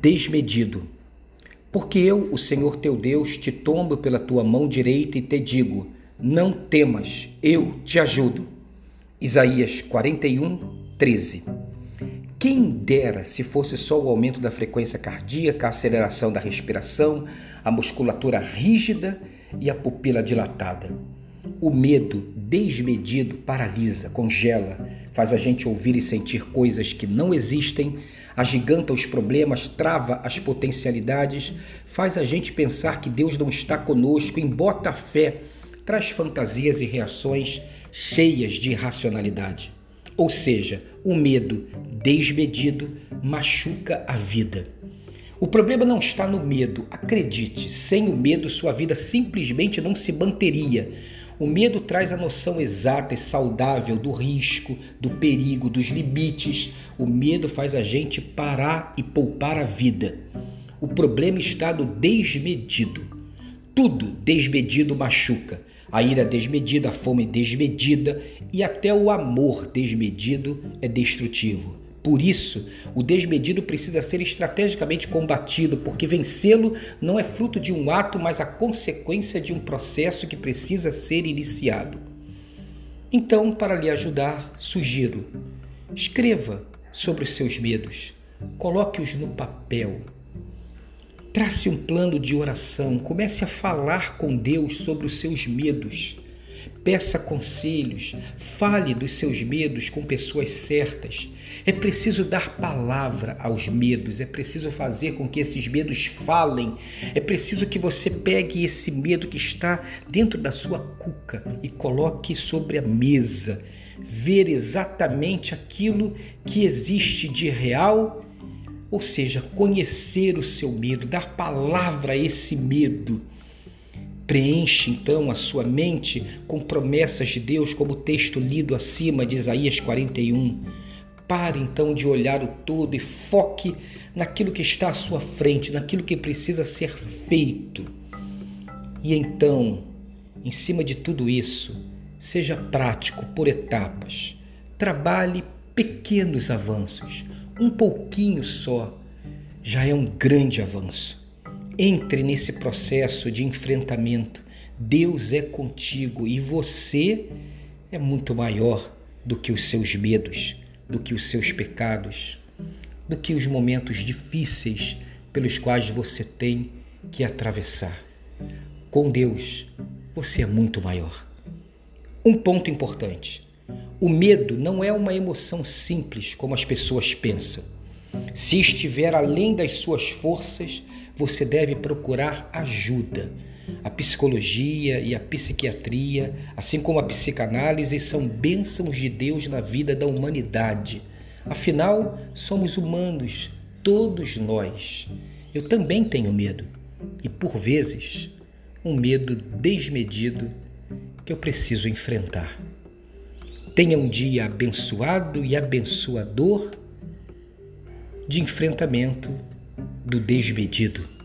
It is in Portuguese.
desmedido. Porque eu, o Senhor teu Deus, te tombo pela tua mão direita e te digo: não temas, eu te ajudo. Isaías 41, 13. Quem dera se fosse só o aumento da frequência cardíaca, a aceleração da respiração, a musculatura rígida e a pupila dilatada. O medo desmedido paralisa, congela, faz a gente ouvir e sentir coisas que não existem, agiganta os problemas, trava as potencialidades, faz a gente pensar que Deus não está conosco, embota a fé, traz fantasias e reações cheias de irracionalidade. Ou seja, o medo desmedido machuca a vida. O problema não está no medo, acredite, sem o medo sua vida simplesmente não se manteria. O medo traz a noção exata e saudável do risco, do perigo, dos limites. O medo faz a gente parar e poupar a vida. O problema está no desmedido. Tudo desmedido machuca a ira desmedida, a fome desmedida e até o amor desmedido é destrutivo. Por isso, o desmedido precisa ser estrategicamente combatido, porque vencê-lo não é fruto de um ato, mas a consequência de um processo que precisa ser iniciado. Então, para lhe ajudar, sugiro: escreva sobre os seus medos, coloque-os no papel Trace um plano de oração, comece a falar com Deus sobre os seus medos. Peça conselhos, fale dos seus medos com pessoas certas. É preciso dar palavra aos medos, é preciso fazer com que esses medos falem. É preciso que você pegue esse medo que está dentro da sua cuca e coloque sobre a mesa. Ver exatamente aquilo que existe de real ou seja, conhecer o seu medo, dar palavra a esse medo. Preenche então a sua mente com promessas de Deus, como o texto lido acima de Isaías 41. Pare então de olhar o todo e foque naquilo que está à sua frente, naquilo que precisa ser feito. E então, em cima de tudo isso, seja prático por etapas. Trabalhe pequenos avanços um pouquinho só já é um grande avanço. Entre nesse processo de enfrentamento. Deus é contigo e você é muito maior do que os seus medos, do que os seus pecados, do que os momentos difíceis pelos quais você tem que atravessar. Com Deus, você é muito maior. Um ponto importante: o medo não é uma emoção simples como as pessoas pensam. Se estiver além das suas forças, você deve procurar ajuda. A psicologia e a psiquiatria, assim como a psicanálise, são bênçãos de Deus na vida da humanidade. Afinal, somos humanos, todos nós. Eu também tenho medo, e por vezes, um medo desmedido que eu preciso enfrentar. Tenha um dia abençoado e abençoador de enfrentamento do desmedido.